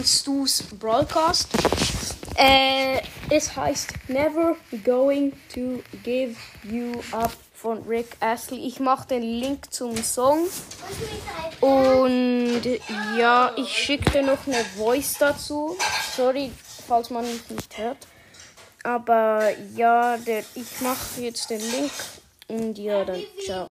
von Stu's Broadcast. Äh, es heißt Never Going to Give You Up von Rick Astley. Ich mache den Link zum Song. Und ja, ich schicke dir noch eine Voice dazu. Sorry, falls man mich nicht hört. Aber ja, der, ich mache jetzt den Link. Und ja, dann ciao.